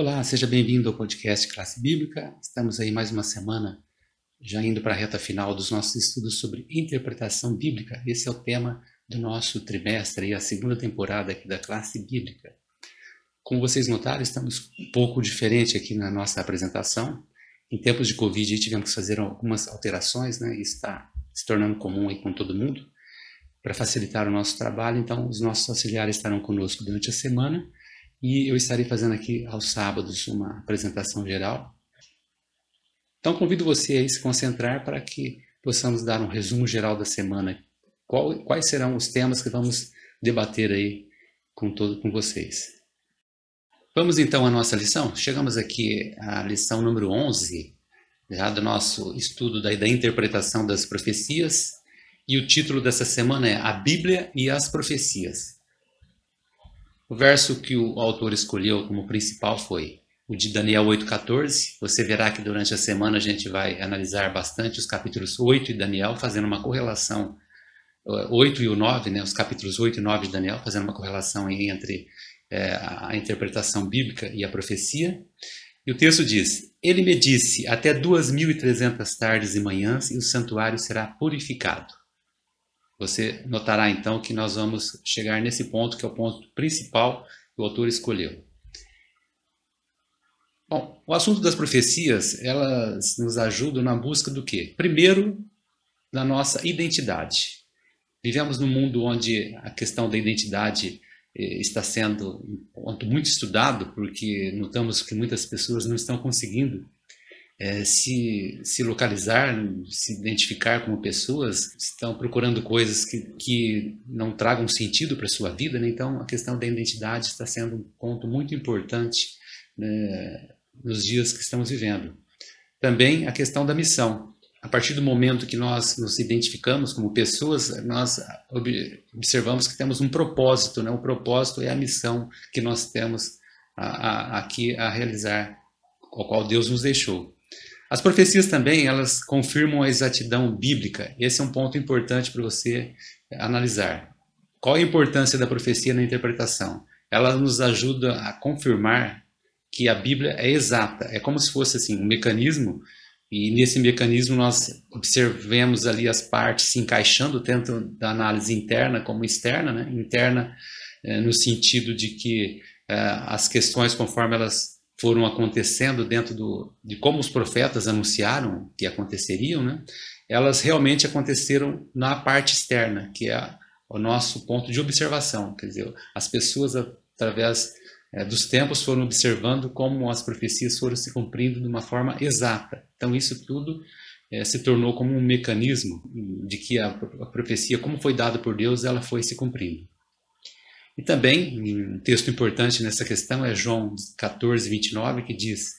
Olá, seja bem-vindo ao podcast Classe Bíblica. Estamos aí mais uma semana, já indo para a reta final dos nossos estudos sobre interpretação bíblica. Esse é o tema do nosso trimestre e a segunda temporada aqui da Classe Bíblica. Como vocês notaram, estamos um pouco diferente aqui na nossa apresentação. Em tempos de Covid, tivemos que fazer algumas alterações, né? Isso está se tornando comum aí com todo mundo. Para facilitar o nosso trabalho, então, os nossos auxiliares estarão conosco durante a semana e eu estarei fazendo aqui aos sábados uma apresentação geral. Então convido você a se concentrar para que possamos dar um resumo geral da semana. Qual, quais serão os temas que vamos debater aí com, todo, com vocês. Vamos então à nossa lição. Chegamos aqui à lição número 11, já do nosso estudo da, da interpretação das profecias. E o título dessa semana é A Bíblia e as Profecias. O verso que o autor escolheu como principal foi o de Daniel 8,14. Você verá que durante a semana a gente vai analisar bastante os capítulos 8 de Daniel, fazendo uma correlação, 8 e o 9, né, os capítulos 8 e 9 de Daniel, fazendo uma correlação entre é, a interpretação bíblica e a profecia. E o texto diz: Ele me disse, até 2.300 tardes e manhãs, e o santuário será purificado. Você notará então que nós vamos chegar nesse ponto, que é o ponto principal que o autor escolheu. Bom, o assunto das profecias, elas nos ajudam na busca do quê? Primeiro, da nossa identidade. Vivemos num mundo onde a questão da identidade eh, está sendo muito estudado, porque notamos que muitas pessoas não estão conseguindo é, se, se localizar, se identificar como pessoas, estão procurando coisas que, que não tragam sentido para a sua vida, né? então a questão da identidade está sendo um ponto muito importante né, nos dias que estamos vivendo. Também a questão da missão. A partir do momento que nós nos identificamos como pessoas, nós observamos que temos um propósito, né? o propósito é a missão que nós temos a, a, aqui a realizar, ao qual Deus nos deixou. As profecias também, elas confirmam a exatidão bíblica. Esse é um ponto importante para você analisar. Qual a importância da profecia na interpretação? Ela nos ajuda a confirmar que a Bíblia é exata. É como se fosse assim um mecanismo e nesse mecanismo nós observemos ali as partes se encaixando tanto da análise interna como externa, né? Interna eh, no sentido de que eh, as questões conforme elas foram acontecendo dentro do, de como os profetas anunciaram que aconteceriam, né? elas realmente aconteceram na parte externa, que é o nosso ponto de observação. Quer dizer, as pessoas, através é, dos tempos, foram observando como as profecias foram se cumprindo de uma forma exata. Então, isso tudo é, se tornou como um mecanismo de que a, a profecia, como foi dada por Deus, ela foi se cumprindo. E também, um texto importante nessa questão é João 14, 29, que diz,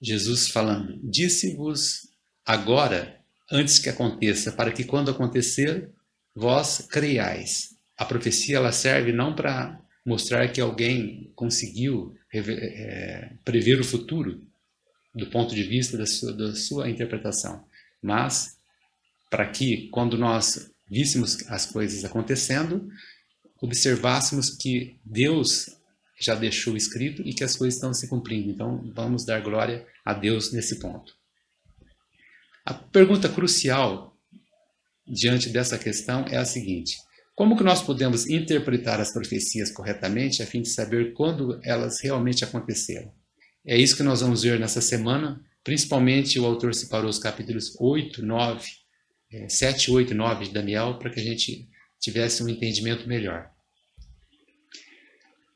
Jesus falando, disse-vos agora, antes que aconteça, para que quando acontecer, vós creiais. A profecia ela serve não para mostrar que alguém conseguiu é, prever o futuro do ponto de vista da sua, da sua interpretação, mas para que quando nós víssemos as coisas acontecendo, observássemos que Deus já deixou escrito e que as coisas estão se cumprindo. Então, vamos dar glória a Deus nesse ponto. A pergunta crucial diante dessa questão é a seguinte: como que nós podemos interpretar as profecias corretamente a fim de saber quando elas realmente aconteceram? É isso que nós vamos ver nessa semana. Principalmente o autor separou os capítulos 8, 9, 7, 8 e 9 de Daniel para que a gente tivesse um entendimento melhor.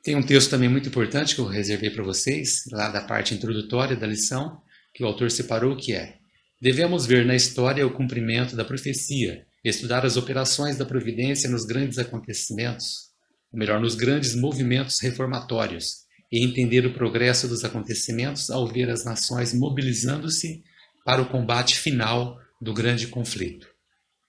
Tem um texto também muito importante que eu reservei para vocês, lá da parte introdutória da lição, que o autor separou, que é Devemos ver na história o cumprimento da profecia, estudar as operações da providência nos grandes acontecimentos, ou melhor, nos grandes movimentos reformatórios, e entender o progresso dos acontecimentos ao ver as nações mobilizando-se para o combate final do grande conflito.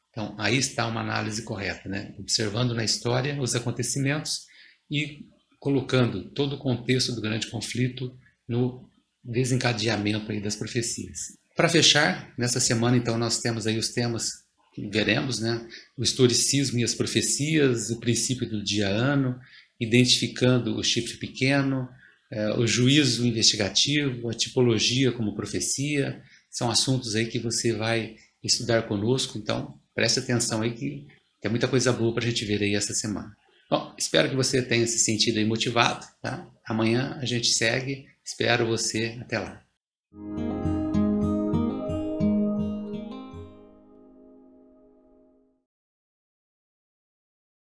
Então, aí está uma análise correta, né? observando na história os acontecimentos e colocando todo o contexto do grande conflito no desencadeamento aí das profecias. Para fechar, nessa semana então nós temos aí os temas que veremos, né? O historicismo e as profecias, o princípio do dia-ano, identificando o chifre pequeno, é, o juízo investigativo, a tipologia como profecia, são assuntos aí que você vai estudar conosco, então preste atenção aí que tem muita coisa boa para a gente ver aí essa semana. Bom, espero que você tenha se sentido aí motivado, tá? Amanhã a gente segue, espero você até lá.